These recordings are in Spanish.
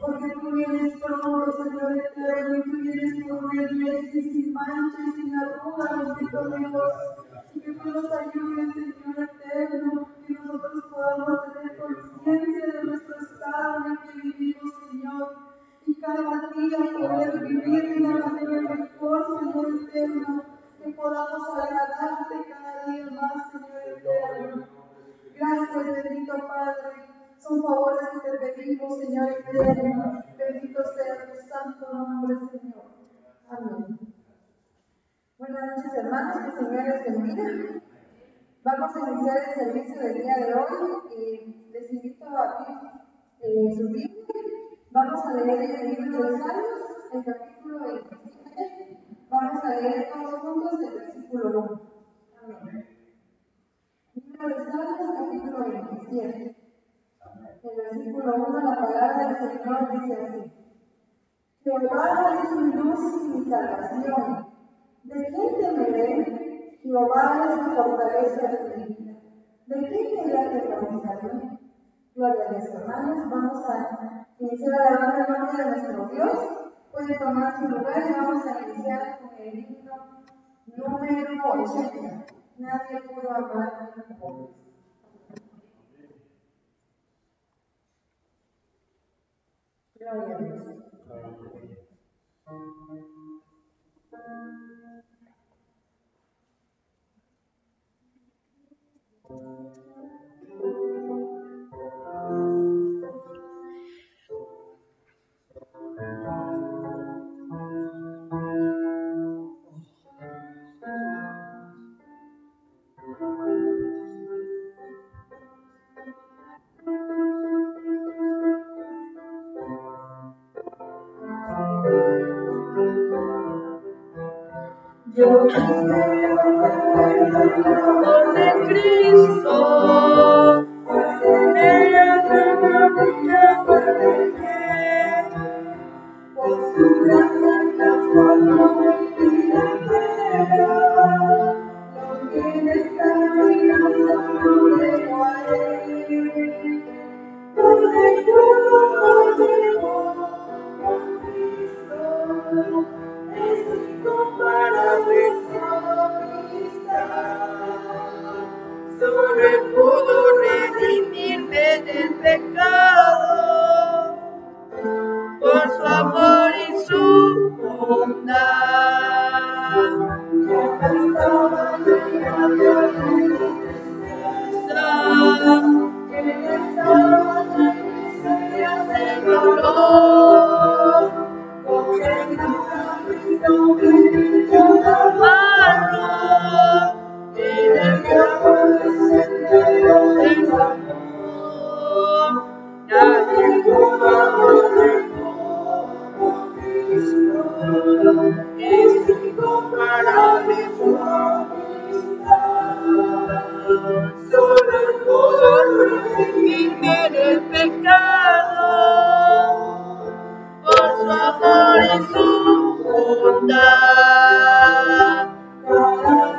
porque Padre. Son favores que te pedimos, Señor eterno. Bendito sea tu santo nombre, Señor. Amén. Buenas noches, hermanos. Que el Señor les bendiga. Vamos a iniciar el servicio del día de hoy. y les invito a abrir su Biblia. Vamos a leer el libro de Salmos, el capítulo 27. Vamos a leer todos juntos el versículo 1. Amén. De Salmos, capítulo 27. El versículo 1, la palabra del Señor dice así. Jehová es mi luz y mi salvación. ¿De quién temeré? Jehová es mi fortaleza de mi vida. ¿De quién me atemorizaré? Gloria a Dios, hermanos. Vamos a iniciar alabando el nombre de nuestro Dios. Pueden tomar su lugar y vamos a iniciar con el himno número 80. Nadie pudo amar como Gloria a Dios.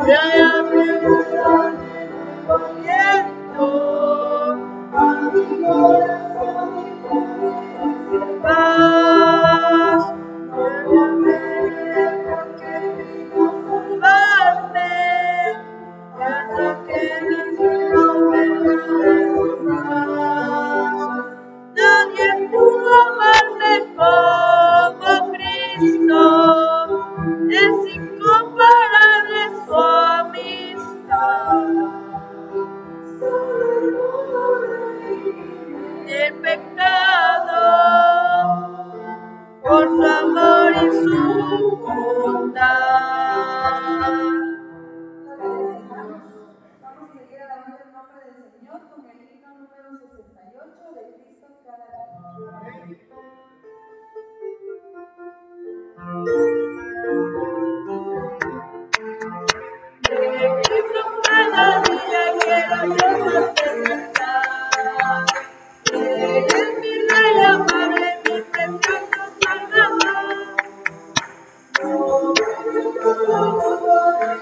Yeah.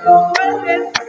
Oh,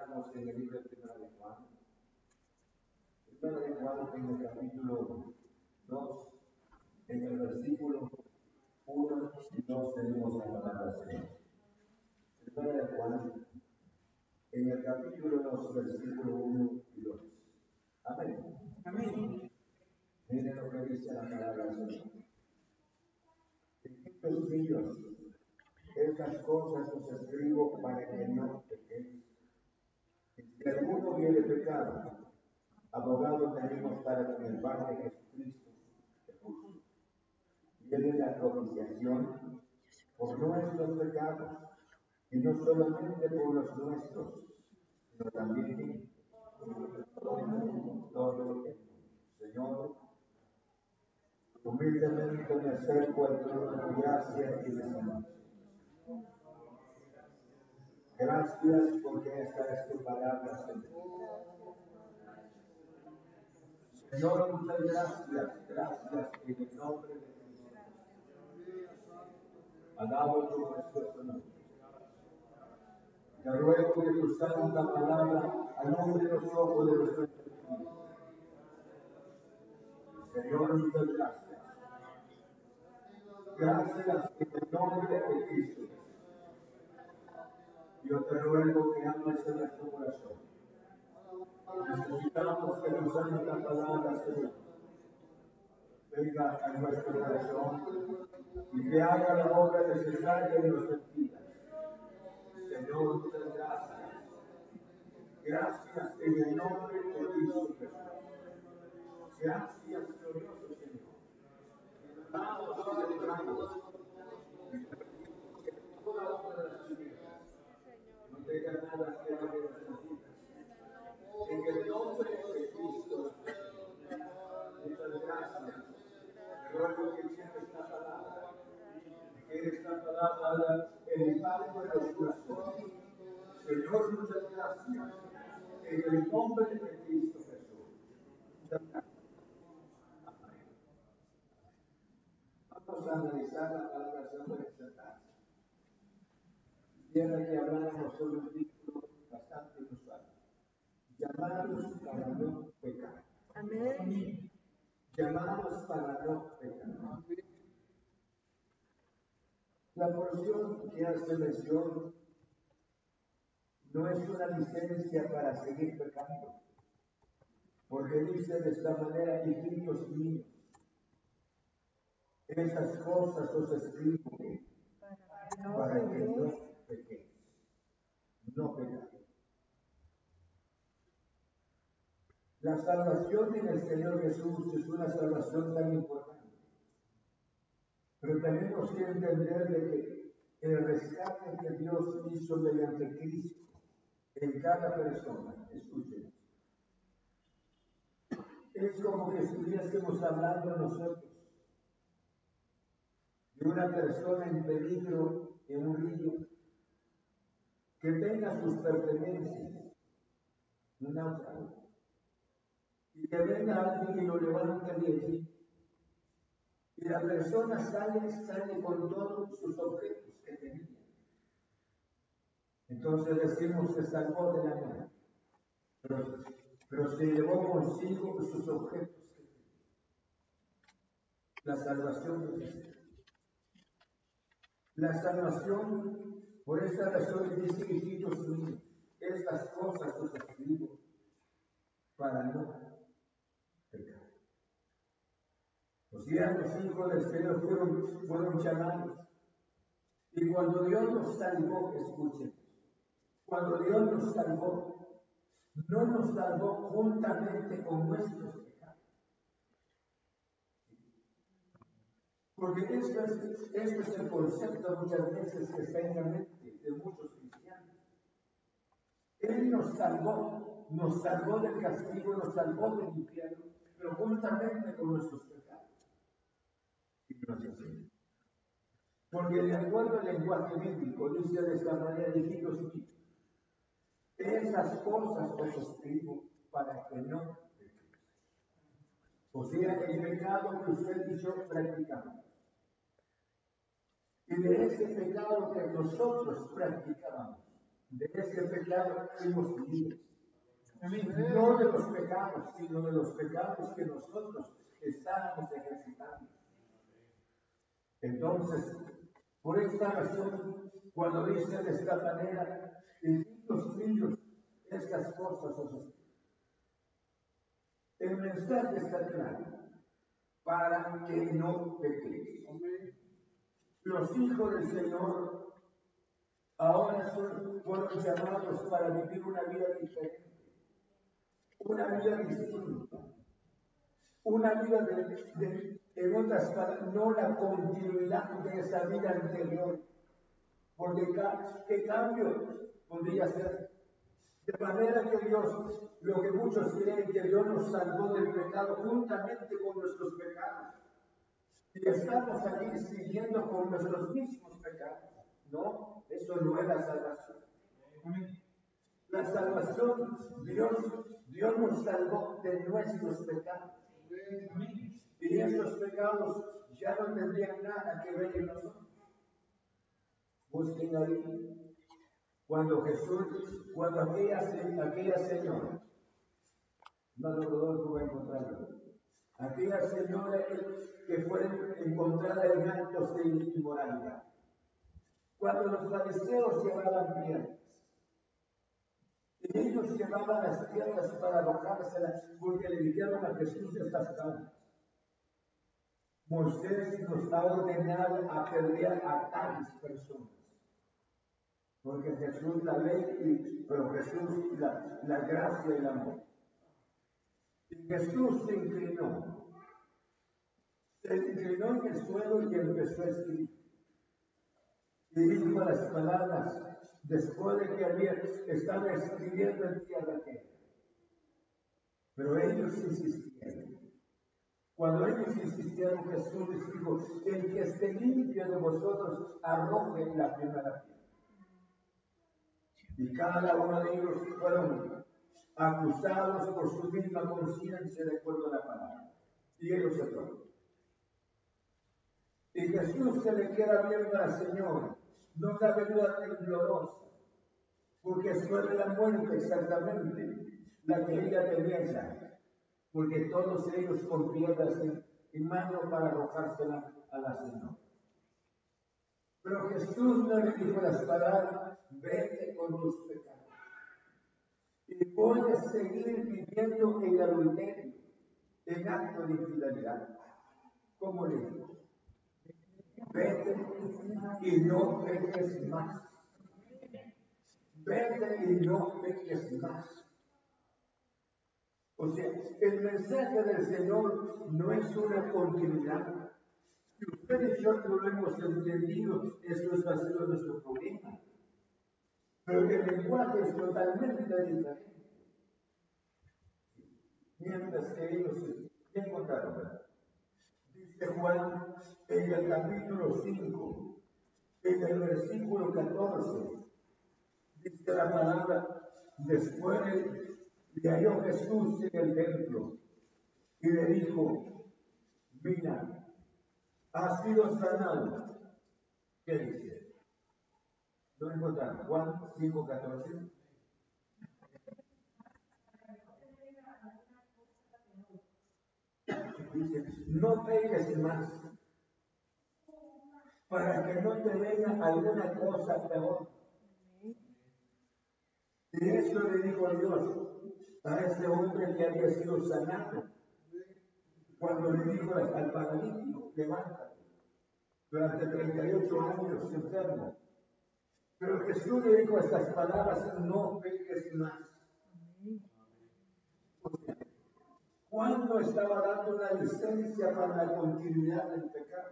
encontramos en el libro de de Juan. Primera de Juan en el capítulo 2, en el versículo 1 y 2 tenemos la palabra Señor. Primera de Juan, en el capítulo 2, versículo 1 y 2. Amén. Amén. Miren lo que dice la palabra Señor. Hijitos míos, estas cosas os escribo para que no pequéis. Del mundo viene pecado. Abogado tenemos para con el Padre Jesucristo, el justo. Viene la propiciación por nuestros pecados, y no solamente por los nuestros, sino también por todo el mundo, todo el mundo. Señor, humildemente me acerco al trono de gracia y de salud. Gracias porque esta es tu palabra, Señor. Señor, muchas gracias, gracias en el nombre de Jesús. Alabo tu precioso nombre. Te ruego que tu santa palabra alumbre los ojos de nuestros enemigos. Señor, muchas gracias. Gracias en el nombre de Cristo. Yo te ruego que ames en nuestro corazón. Necesitamos que tu santa palabra, Señor, venga a nuestro corazón y que haga la obra necesaria en nuestras vidas. Señor, muchas gracias. Gracias en el nombre de Cristo Jesús. Gracias, glorioso Señor. Damos en el nombre de Cristo. Muchas gracias. Ruego que llegue esta palabra. Que esta palabra el impacto en los corazones. Señor, muchas gracias. En el nombre de Cristo Jesús. Vamos a analizar la palabra esta tarde. Quisiera que habláramos sobre un bastante inusual. Llamados para no pecar. Amén. Llamados para no pecar. La porción que hace mención no es una licencia para seguir pecando, porque dice de esta manera, hijitos míos, esas cosas os escribo para que no pequéis. No pecar. La salvación en el Señor Jesús es una salvación tan importante. Pero tenemos que entender de que el rescate que Dios hizo mediante Cristo en cada persona, escuchen, es como que estuviésemos hablando nosotros de una persona en peligro en un río que tenga sus pertenencias, un náufrago, y que venga alguien y lo levante de allí. Y la persona sale, sale con todos sus objetos que tenía. Entonces decimos que salvó de la muerte, pero, pero se llevó consigo sus objetos que tenía. La salvación de Cristo. La salvación, por esta razón dice, hijitos míos, estas cosas os escribo para no pecar. Los hijos del Señor fueron, fueron llamados. Y cuando Dios nos salvó, escuchen, cuando Dios nos salvó, no nos salvó juntamente con nuestros pecados. Porque esto es, esto es el concepto muchas veces que está en la mente de muchos cristianos. Él nos salvó, nos salvó del castigo, nos salvó del infierno, pero juntamente con nuestros pecados. Porque de acuerdo al lenguaje bíblico, dice de esta manera, hijitos míos, esas cosas os escribo para que no. O sea, el pecado que usted y yo practicamos. Y de ese pecado que nosotros practicábamos, de ese pecado fuimos libres. No de los pecados, sino de los pecados que nosotros estábamos ejercitando. Entonces, por esta razón, cuando dice de esta manera, hijitos míos, estas cosas os. El mensaje está claro, para que no pequéis. Los hijos del Señor ahora son, fueron llamados para vivir una vida diferente, una vida distinta, una vida de- en otras palabras, no la continuidad de esa vida anterior, porque qué cambio podría ser. De manera que Dios, lo que muchos creen que Dios nos salvó del pecado juntamente con nuestros pecados. Y estamos aquí siguiendo con nuestros mismos pecados. No, eso no es la salvación. La salvación, Dios, Dios nos salvó de nuestros pecados. Y esos pecados ya no tendrían nada que ver en nosotros. Busquen ahí. Cuando Jesús, cuando aquella, aquella señora, no lo va a encontrarlo. Aquella señora que fue encontrada en actos de inmoralidad. Cuando los fariseos llevaban piedras, ellos llevaban las piedras para arrojárselas porque le dijeron a Jesús estas palabras. Moisés nos ha ordenado apedrear a tales personas. Porque Jesús la ley, pero Jesús la, la gracia y el amor. Y Jesús se inclinó. Se inclinó en el suelo y empezó a escribir. Y dijo las palabras después de que había estado escribiendo en tierra que Pero ellos insistieron. Cuando ellos insistieron, Jesús dijo, el que esté limpio de vosotros, arroje la primera piedra. Y cada uno de ellos fueron acusados por su misma conciencia de acuerdo a la palabra. Y ellos se fueron. Y Jesús se le queda viendo al Señor, no la venida temblorosa, porque fue la muerte exactamente la que ella tenía ya, porque todos ellos con piedras en, mano para arrojársela a la Señora. Pero Jesús no le dijo las palabras, vete con tus pecados. Y puedes seguir viviendo en adulterio, en acto de infidelidad. ¿Cómo le dijo? Vete y no peques más. Vete y no peques más. O sea, el mensaje del Señor no es una continuidad. Si ustedes y yo no lo hemos entendido, eso es sido nuestro problema. Pero el lenguaje es totalmente diferente. Mientras que ellos se encontraron. Dice Juan en el capítulo 5, en el versículo 14, dice la palabra, después le halló Jesús en el templo y le dijo, mira, has sido sanado. ¿Qué dice? ¿Lo encontraron? Juan 5, 14. Dice, no pegues más para que no te venga alguna cosa peor. Y eso le dijo Dios a ese hombre que había sido sanado. Cuando le dijo al paralítico, levántate. Durante 38 años enfermo. Pero Jesús le dijo estas palabras, no peques más. ¿Cuándo estaba dando una licencia para la continuidad del pecado?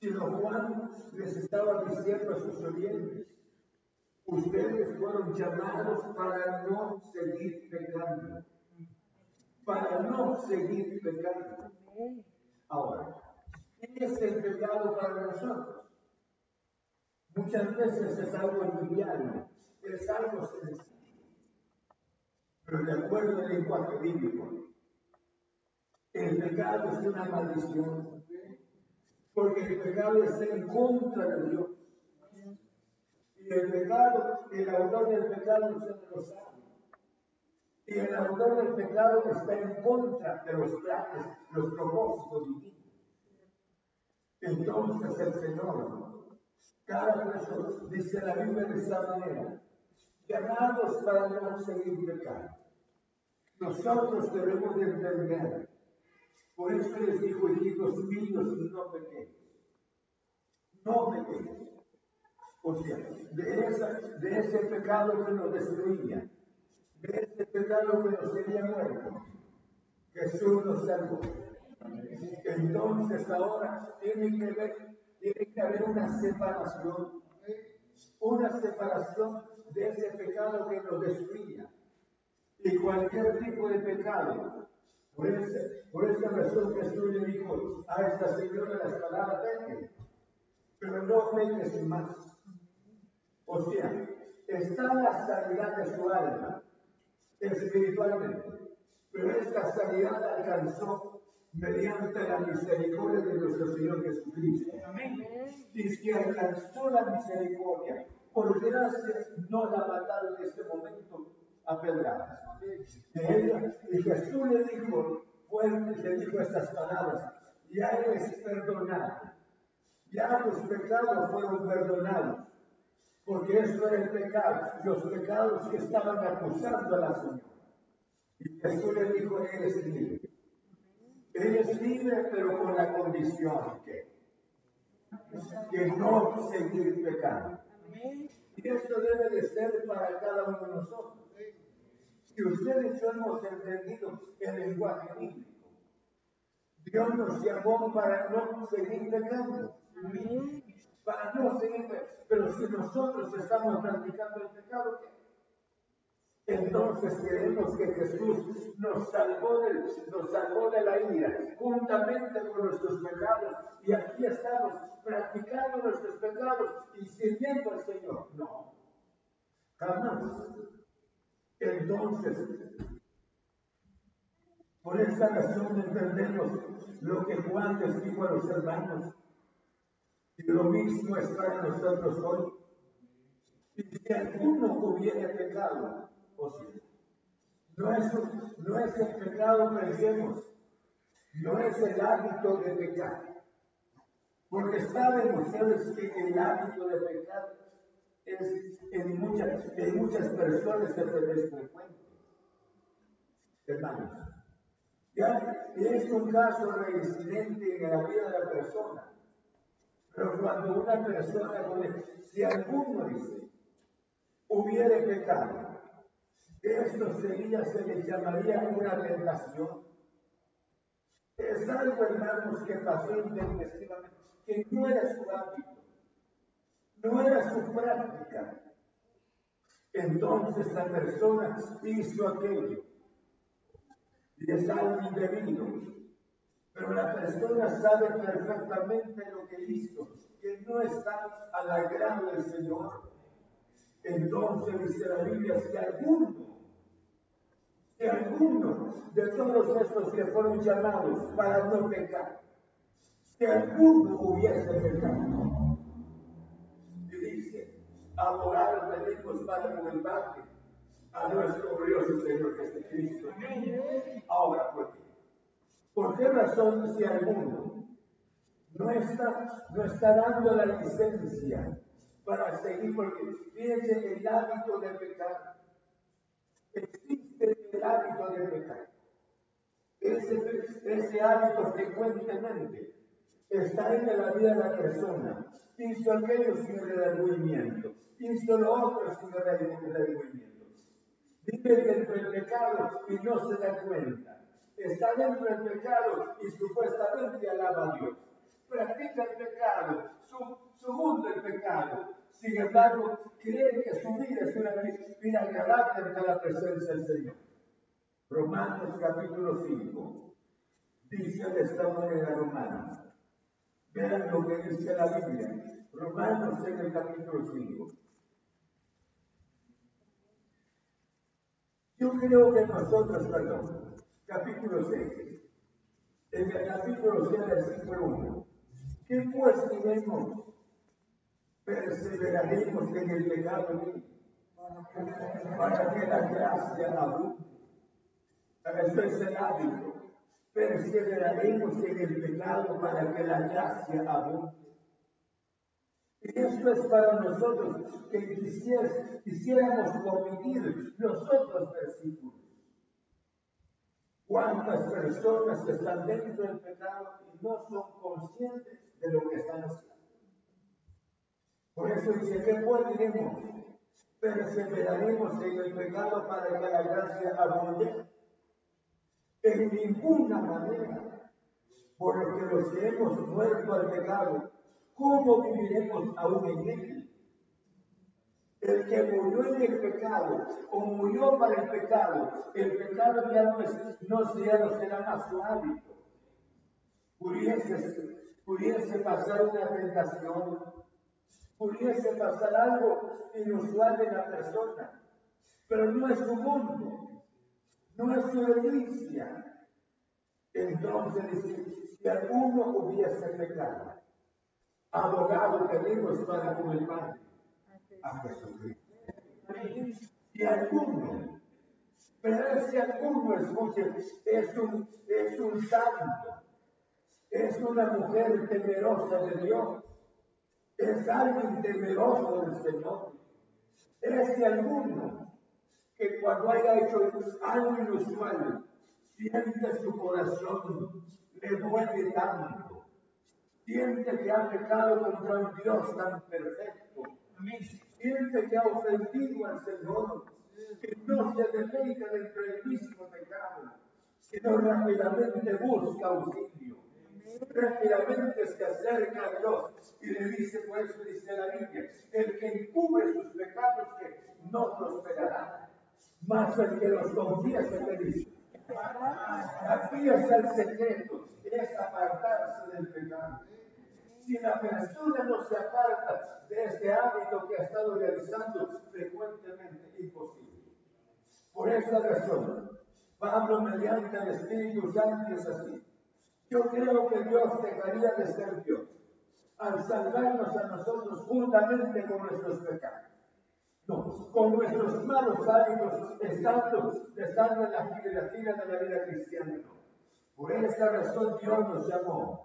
Sino Juan les estaba diciendo a sus oyentes, ustedes fueron llamados para no seguir pecando. Para no seguir pecando. Ahora, ¿qué es el pecado para nosotros? Muchas veces es algo envidiable, es algo sencillo. Pero de acuerdo al lenguaje bíblico, el pecado es una maldición porque el pecado está en contra de Dios. Y el pecado, el autor del pecado usted lo sabe. Y el autor del pecado está en contra de los planes, los propósitos divinos. Entonces el Señor, cada persona, dice la Biblia de esta manera, llamados para no seguir pecado. Nosotros debemos de entender por eso les dijo, hijitos míos, no pequeños. No pequeños. Sea, de, esa, de ese pecado que nos destruía, de ese pecado que nos sería muerto, Jesús nos salvó. Entonces ahora tiene que, ver, tiene que haber una separación, una separación de ese pecado que nos destruía. Y cualquier tipo de pecado por, esa razón Jesús le dijo a esta señora las palabras, de pero no peques más. O sea, está la sanidad de su alma espiritualmente, Pero esta sanidad alcanzó mediante la misericordia de nuestro Señor Jesucristo. Y si alcanzó la misericordia, por gracia no la mataron en este momento a pedradas. Y Jesús le dijo, fuerte, le dijo estas palabras, ya eres perdonado, ya los pecados fueron perdonados, porque eso era el pecado, los pecados que estaban acusando a la Señora. Y Jesús le dijo, eres libre. Eres libre, pero con la condición que, que no seguir pecando. Y esto debe de ser para cada uno de nosotros. Si ustedes y hemos entendido el lenguaje bíblico, Dios nos llamó para no seguir pecando. Para no seguir Pero si nosotros estamos practicando el pecado, ¿qué? Entonces queremos que Jesús nos salvó, de, nos salvó de la ira, juntamente con nuestros pecados. Y aquí estamos practicando nuestros pecados y sirviendo al Señor. No, jamás. Entonces, por esta razón entendemos lo que Juan les dijo a los hermanos. Y lo mismo es para nosotros hoy. Y si alguno hubiera pecado, no es, no es el pecado, pensemos, no es el hábito de pecar. Porque saben ustedes que el hábito de pecar es en muchas, en muchas personas que se frecuente. Hermanos, ya es un caso reincidente en la vida de la persona. Pero cuando una persona, si alguno dice, hubiera pecado, esto sería, se le llamaría una tentación. Es algo, hermanos, que pasó intempestivamente, que no era su hábito, no era su práctica. Entonces la persona hizo aquello y es algo indebido. Pero la persona sabe perfectamente lo que hizo, que no está al agrado del Señor. Entonces dice la Biblia, si alguno que alguno de todos estos que fueron llamados para no pecar, que alguno hubiese pecado. Y dice, abogados venimos para culparte a nuestro glorioso Señor Jesucristo. Ahora, ¿por qué? ¿Por qué razón si alguno no está, no está dando la licencia para seguir? Porque fíjense el hábito de pecar el hábito de pecar. Ese, ese hábito frecuentemente está en la vida de la persona. Hizo aquello sin redargüimiento. Hizo lo otro sin redargüimiento. Vive dentro del pecado y no se da cuenta. Está dentro del pecado y supuestamente alaba a Dios. Practica el pecado, su, mundo el pecado, sin embargo, cree que su vida es una vida agradable ante la presencia del Señor. Romanos capítulo 5 dice de esta manera Romanos. Vean lo que dice la Biblia. Romanos en el capítulo 5. Yo creo que nosotros, perdón, capítulo 6, en el capítulo 6, versículo 1, ¿qué pues diremos? perseveraremos en el pecado para que la gracia abunde. Eso es el hábito. Perseveraremos en el pecado para que la gracia abunde. Y esto es para nosotros que quisiéramos convivir los otros versículos. ¿Cuántas personas están dentro del pecado y no son conscientes de lo que están haciendo? Por eso dice, ¿qué diremos? Perseveraremos en el pecado para que la gracia abunde. En ninguna manera. Por lo que los hemos muerto al pecado, ¿cómo viviremos aún en él? El que murió en el pecado o murió para el pecado, el pecado ya no, es, no, será más su hábito. Pudiese, pudiese pasar una tentación, pudiese pasar algo inusual en la persona, pero no es su mundo. no es su herencia. Entonces si alguno hubiese pecado, abogado tenemos para con el Padre, a Jesucristo. Si alguno, pero ese alguno, escuche, es un, es un santo, es una mujer temerosa de Dios, es alguien temeroso del Señor. Ese alguno que cuando haya hecho algo inusual, siente su corazón, le duele tanto, siente que ha pecado contra un Dios tan perfecto, siente que ha ofendido al Señor, que no se deleita del mismo pecado, sino rápidamente busca auxilio, rápidamente se acerca a Dios y le dice, pues dice la Biblia, el que encubre sus pecados que no prosperará, más el que los confiesa te dice. Aquí está el secreto, es apartarse del pecado. Si la persona no se aparta de este hábito que ha estado realizando frecuentemente, imposible. Por esta razón, Pablo mediante el Espíritu Santo es así. Yo creo que Dios dejaría de ser Dios al salvarnos a nosotros juntamente con nuestros pecados. No, con nuestros malos hábitos estando, estando en la fila de la vida cristiana. Por esta razón Dios nos llamó.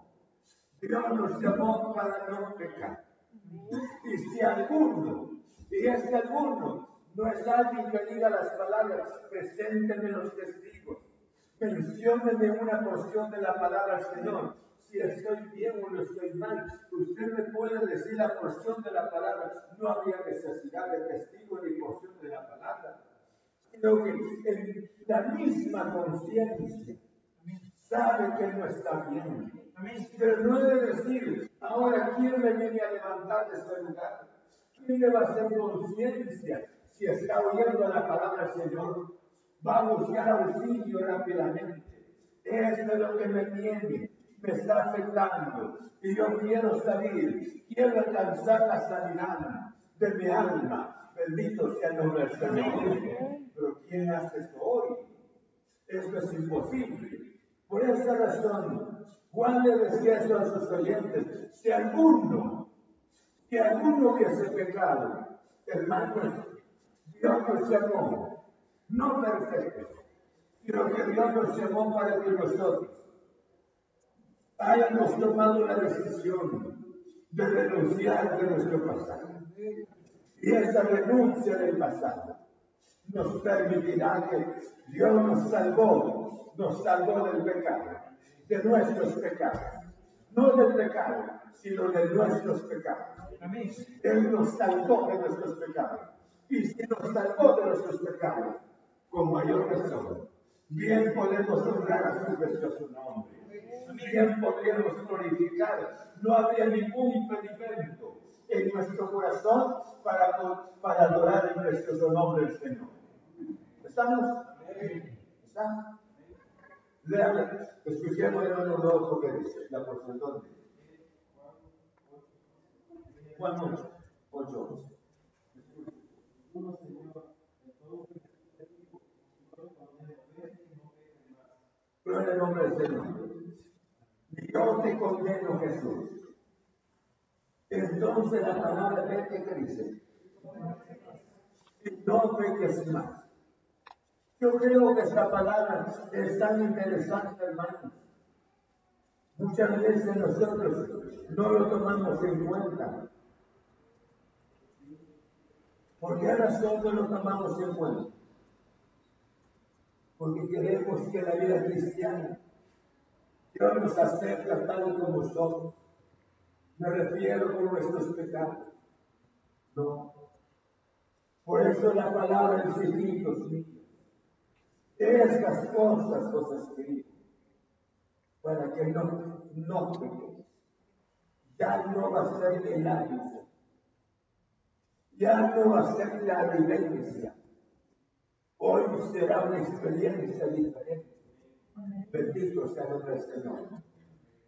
Dios nos llamó para no pecar. Y si alguno, y este alguno, no es alguien que diga las palabras, preséntenme los testigos, menciónenme una porción de la palabra Señor si estoy bien o no estoy mal. Usted me puede decir la porción de la palabra. No había necesidad de testigo ni porción de la palabra. Sino que en la misma conciencia sabe que no está bien. Pero no debe decir, ahora, ¿quién me viene a levantar de este lugar? ¿Quién le va a hacer conciencia si está oyendo la palabra del Señor? Va a buscar auxilio rápidamente. Esto es lo que me tiene me está afectando y yo quiero salir, quiero alcanzar la sanidad de mi alma. Bendito sea el nombre del Señor. Pero ¿quién hace esto hoy? Esto es imposible. Por esa razón, Juan le decía eso a sus oyentes, si alguno, si alguno hubiese pecado, hermano, Dios nos llamó, no perfecto, sino que Dios nos llamó para que nosotros hayamos tomado la decisión de renunciar de nuestro pasado. Y esa renuncia del pasado nos permitirá que Dios nos salvó, nos salvó del pecado, de nuestros pecados. No del pecado, sino de nuestros pecados. Él nos salvó de nuestros pecados. Y si nos salvó de nuestros pecados, con mayor razón, bien podemos honrar a su precioso nombre bien podríamos glorificar. No habría ningún impedimento en nuestro corazón para, para adorar en nuestro nombre del Señor. ¿Estamos? ¿Estamos? Lean, escuchemos hermano Rojo que dice, la porción donde. Juan 8, 8. Pero en el nombre del Señor. Yo te condeno, Jesús. Entonces la palabra de que dice, no peques más. Yo creo que esta palabra es tan interesante, hermanos. Muchas veces nosotros no lo tomamos en cuenta. ¿Por qué razón no lo tomamos en cuenta? Porque queremos que la vida cristiana Dios nos acepta tal como somos. Me refiero con nuestros pecados. No. Por eso la palabra dice, hijos míos, estas cosas os escribo, para que no, no pequéis. Ya no va a ser el hábito, ya no va a ser la vivencia. Hoy será una experiencia diferente. Bendito sea el Señor.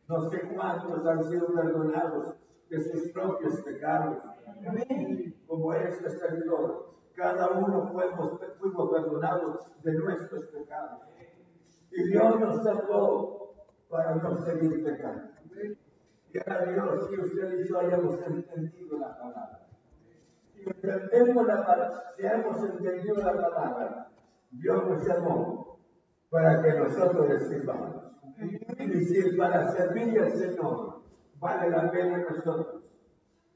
No sé cuántos han sido perdonados de sus propios pecados, como este servidor. Cada uno fuimos, fuimos perdonados de nuestros pecados. Y Dios nos salvó para no seguir pecando. Y a Dios, si usted y yo hayamos entendido la palabra. Si entendemos la palabra, si hemos entendido la palabra, Dios nos llamó para que nosotros le sirvamos. Y si para servir al Señor vale la pena nosotros,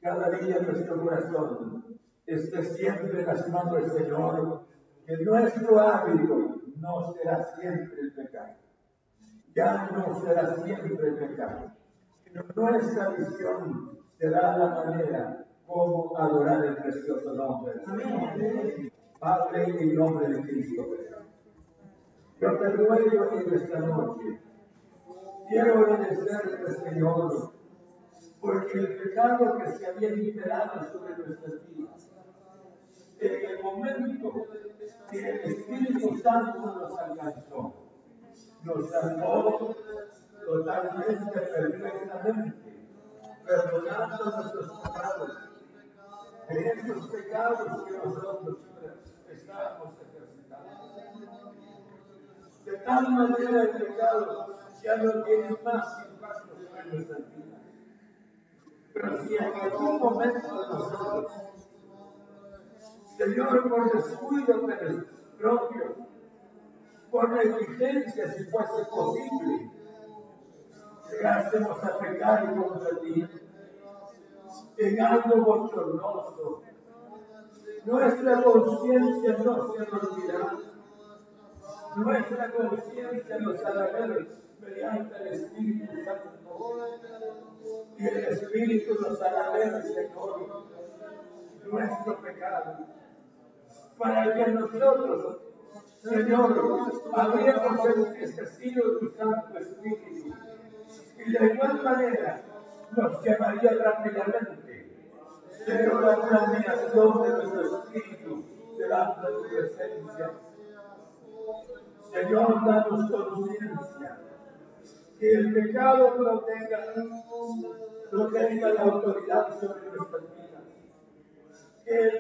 cada día nuestro corazón esté siempre en las manos del Señor, que nuestro hábito no será siempre el pecado. Ya no será siempre el pecado. Sino nuestra visión será la manera como adorar el precioso nombre. Amén. Padre, en nombre de Cristo. Yo te ruego en esta noche. Quiero obedecerte, Señor, porque el pecado que se había liberado sobre nuestras vidas, en el momento que el Espíritu Santo nos alcanzó, nos salvó totalmente, perfectamente, perdonando nuestros pecados, de esos pecados que nosotros estábamos ejercitando. De tal manera el pecado ya no tiene más impacto sobre nuestras vidas. Pero si en algún momento nosotros, Señor, por descuido propio, por negligencia, si fuese posible, llegásemos a pecar contra ti, algo bochornoso. Nuestra conciencia no se olvidará. Nuestra conciencia nos hará ver mediante el Espíritu Santo. Y el Espíritu nos hará ver, Señor, nuestro pecado. Para que nosotros, Señor, habríamos necesitado tu Santo Espíritu. Y de igual manera nos llevaría rápidamente, Señor, a una admiración de nuestro Espíritu delante de tu presencia. Señor, danos conciencia que el pecado no tenga, no tenga la autoridad sobre nuestras vidas. Que el